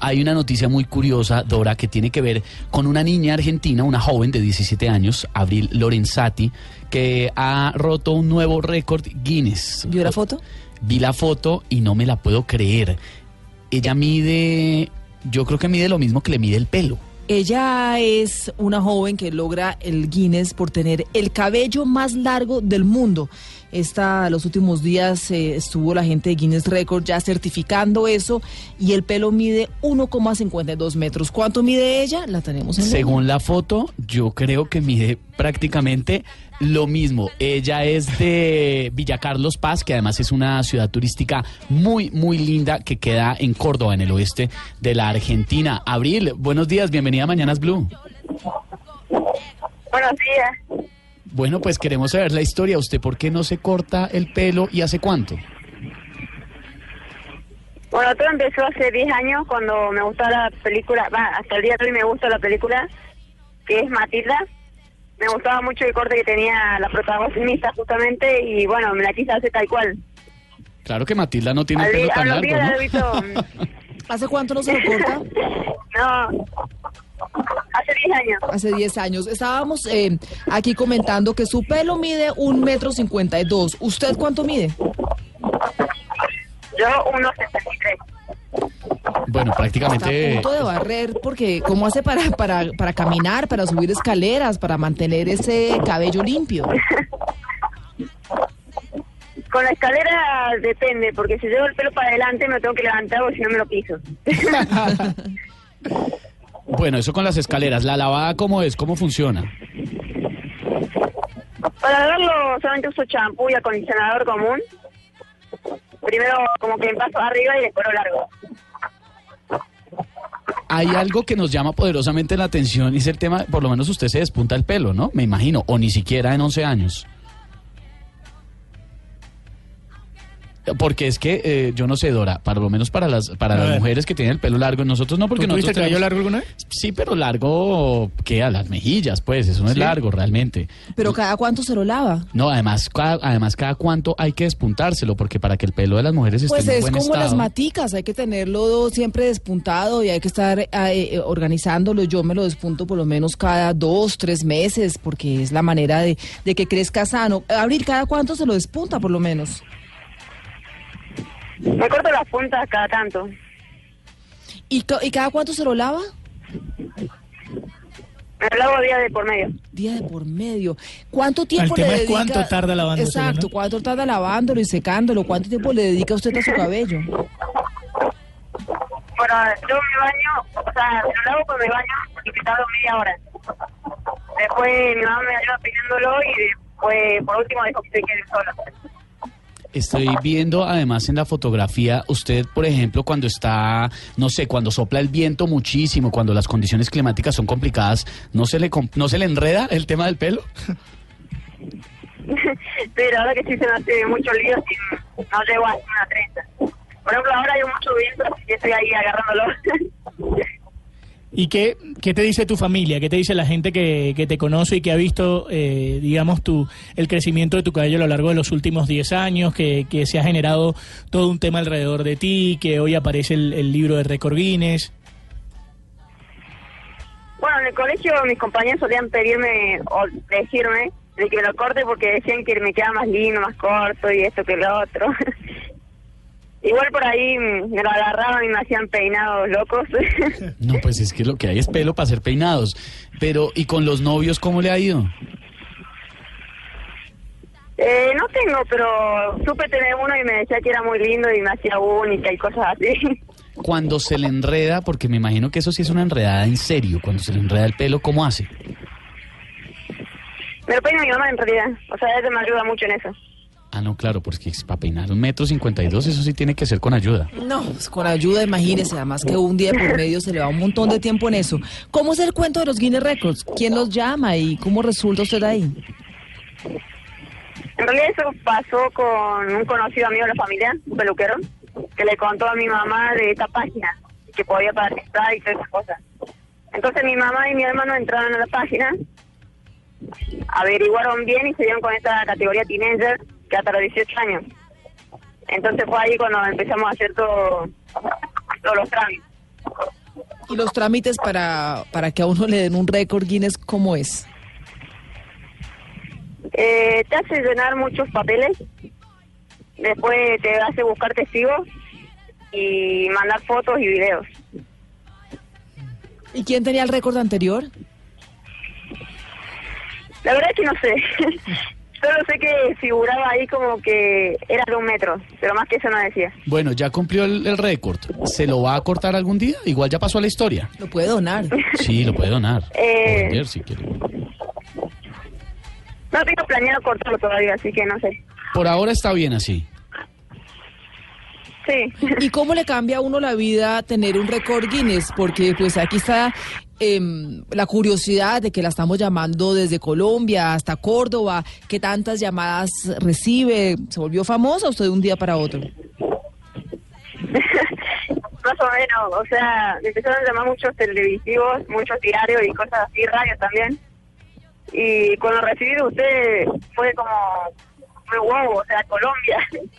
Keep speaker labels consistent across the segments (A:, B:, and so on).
A: Hay una noticia muy curiosa, Dora, que tiene que ver con una niña argentina, una joven de 17 años, Abril Lorenzati, que ha roto un nuevo récord Guinness.
B: ¿Vio la foto?
A: Vi la foto y no me la puedo creer. Ella mide, yo creo que mide lo mismo que le mide el pelo.
B: Ella es una joven que logra el Guinness por tener el cabello más largo del mundo. Esta, los últimos días eh, estuvo la gente de Guinness Record ya certificando eso y el pelo mide 1,52 metros. ¿Cuánto mide ella? La tenemos en
A: Según la foto, yo creo que mide prácticamente lo mismo. Ella es de Villa Carlos Paz, que además es una ciudad turística muy, muy linda que queda en Córdoba, en el oeste de la Argentina. Abril, buenos días, bienvenida a Mañanas Blue.
C: Buenos días.
A: Bueno, pues queremos saber la historia. ¿Usted por qué no se corta el pelo y hace cuánto?
C: Bueno, todo empezó hace 10 años cuando me gustó la película, va, hasta el día de hoy me gusta la película, que es Matilda. Me gustaba mucho el corte que tenía la protagonista justamente y bueno, me la quise hacer tal cual.
A: Claro que Matilda no tiene el pelo tan largo, ¿no?
B: ¿Hace cuánto no se lo corta?
C: no, 10 años.
B: Hace 10 años. Estábamos eh, aquí comentando que su pelo mide un metro cincuenta y dos. ¿Usted cuánto mide?
C: Yo 1,63.
A: Bueno,
B: Está a
A: prácticamente...
B: punto de barrer porque ¿cómo hace para, para, para caminar, para subir escaleras, para mantener ese cabello limpio?
C: Con la escalera depende, porque si llevo el pelo para adelante me tengo que levantar o si no me lo piso.
A: Bueno, eso con las escaleras. ¿La lavada cómo es? ¿Cómo funciona?
C: Para lavarlo solamente uso champú y acondicionador común. Primero como que paso arriba y después lo largo.
A: Hay algo que nos llama poderosamente la atención y es el tema, por lo menos usted se despunta el pelo, ¿no? Me imagino, o ni siquiera en 11 años. Porque es que, eh, yo no sé, Dora, para lo menos para las para las mujeres que tienen el pelo largo, nosotros no, porque
D: ¿Tú tuviste
A: nosotros
D: el cabello
A: tenemos-
D: largo alguna vez?
A: Sí, pero largo que a las mejillas, pues, eso no es largo realmente.
B: Pero cada cuánto se lo lava.
A: No, además cada, además cada cuánto hay que despuntárselo, porque para que el pelo de las mujeres esté
B: Pues
A: en
B: es
A: buen
B: como
A: estado.
B: las maticas, hay que tenerlo siempre despuntado y hay que estar eh, eh, organizándolo. Yo me lo despunto por lo menos cada dos, tres meses, porque es la manera de, de que crezca sano. Abril, ¿cada cuánto se lo despunta por lo menos?
C: Me corto las puntas cada tanto.
B: ¿Y, ca- y cada cuánto se lo lava?
C: Me lo lavo día de por medio.
B: Día de por medio. ¿Cuánto tiempo
D: tema
B: le
D: es
B: dedica?
D: cuánto tarda lavándoselo,
B: Exacto,
D: ¿no?
B: cuánto tarda lavándolo y secándolo. ¿Cuánto tiempo le dedica usted a su cabello?
C: Bueno, yo me baño, o sea, me lo lavo cuando me baño y me tardo media hora. Después mi mamá me ayuda peinándolo y después, por último, dejo que se quede solo.
A: Estoy viendo además en la fotografía, usted, por ejemplo, cuando está, no sé, cuando sopla el viento muchísimo, cuando las condiciones climáticas son complicadas, ¿no se le, no se le enreda el tema del pelo?
C: Pero ahora que sí se me hace mucho lío y no llego a una trenza. Por ejemplo, ahora hay mucho viento, que estoy ahí agarrándolo.
D: ¿Y qué, qué te dice tu familia? ¿Qué te dice la gente que, que te conoce y que ha visto, eh, digamos, tu, el crecimiento de tu cabello a lo largo de los últimos 10 años? Que, que se ha generado todo un tema alrededor de ti, que hoy aparece el, el libro de Record Guinness.
C: Bueno, en el colegio mis compañeros solían pedirme o decirme de que lo corte porque decían que me queda más lindo, más corto y esto que lo otro. Igual por ahí mm, me lo agarraban y me hacían peinados locos.
A: No, pues es que lo que hay es pelo para ser peinados. Pero, ¿y con los novios cómo le ha ido?
C: eh, no tengo, pero supe tener uno y me decía que era muy lindo y me hacía única y cosas así.
A: Cuando se le enreda, porque me imagino que eso sí es una enredada en serio, cuando se le enreda el pelo, ¿cómo hace?
C: Me lo peina mi mamá en realidad. O sea, ella me ayuda mucho en eso.
A: Ah, no, claro, porque para peinar un metro cincuenta y dos, eso sí tiene que ser con ayuda.
B: No, pues con ayuda, imagínese, además que un día por medio se le va un montón de tiempo en eso. ¿Cómo es el cuento de los Guinness Records? ¿Quién los llama y cómo resulta usted ahí?
C: En realidad eso pasó con un conocido amigo de la familia, un peluquero, que le contó a mi mamá de esta página, que podía participar y todas esas cosas. Entonces mi mamá y mi hermano entraron a la página, averiguaron bien y se dieron con esta categoría teenager, que hasta los 18 años. Entonces fue ahí cuando empezamos a hacer todo, todos los trámites.
B: ¿Y los trámites para, para que a uno le den un récord Guinness, cómo es?
C: Eh, te hace llenar muchos papeles, después te hace buscar testigos y mandar fotos y videos.
B: ¿Y quién tenía el récord anterior?
C: La verdad es que no sé. Solo sé que figuraba ahí como que era de un metro, pero más que eso no decía.
A: Bueno, ya cumplió el, el récord. ¿Se lo va a cortar algún día? Igual ya pasó a la historia.
B: Lo puede donar.
A: Sí, lo puede donar.
C: Eh.
A: O vender, si quiere.
C: No tengo planeado cortarlo todavía, así que no sé.
A: Por ahora está bien así.
C: Sí.
B: ¿Y cómo le cambia a uno la vida tener un récord Guinness? Porque pues aquí está em, la curiosidad de que la estamos llamando desde Colombia hasta Córdoba, que tantas llamadas recibe, se volvió famosa usted de un día para otro.
C: Más o menos, o sea, me empezaron a llamar muchos televisivos, muchos diarios y cosas así, radios también. Y cuando recibí de usted fue como, fue wow, o sea, Colombia.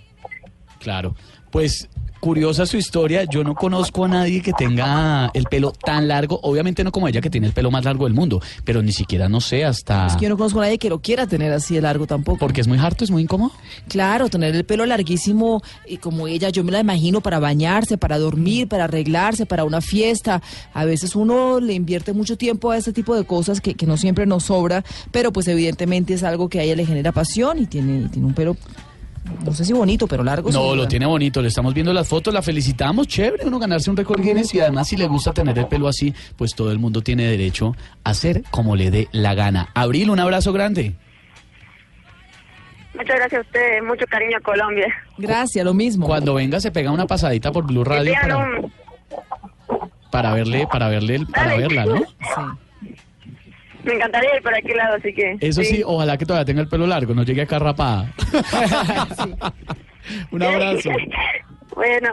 A: Claro. Pues curiosa su historia. Yo no conozco a nadie que tenga el pelo tan largo. Obviamente no como ella que tiene el pelo más largo del mundo, pero ni siquiera no sé hasta.
B: Es que yo no conozco a nadie que lo quiera tener así de largo tampoco.
A: Porque es muy harto, es muy incómodo.
B: Claro, tener el pelo larguísimo y como ella, yo me la imagino para bañarse, para dormir, para arreglarse, para una fiesta. A veces uno le invierte mucho tiempo a este tipo de cosas que, que no siempre nos sobra, pero pues evidentemente es algo que a ella le genera pasión y tiene, tiene un pelo, no sé si bonito, pero largo.
A: No, lo tiene bonito, le estamos viendo las fotos, la felicitamos, chévere uno ganarse un récord Guinness y además si le gusta tener el pelo así, pues todo el mundo tiene derecho a hacer como le dé la gana. Abril, un abrazo grande.
C: Muchas gracias a ustedes, mucho cariño a Colombia.
B: Gracias, lo mismo.
A: Cuando venga se pega una pasadita por Blue Radio para,
C: un-
A: para verle, para verle, el- para
C: Dale.
A: verla, ¿no?
B: Sí.
C: Me encantaría ir por aquel lado, así que...
A: Eso sí, ojalá que todavía tenga el pelo largo, no llegue acá rapada. Un abrazo.
C: bueno.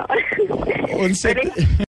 C: Feliz-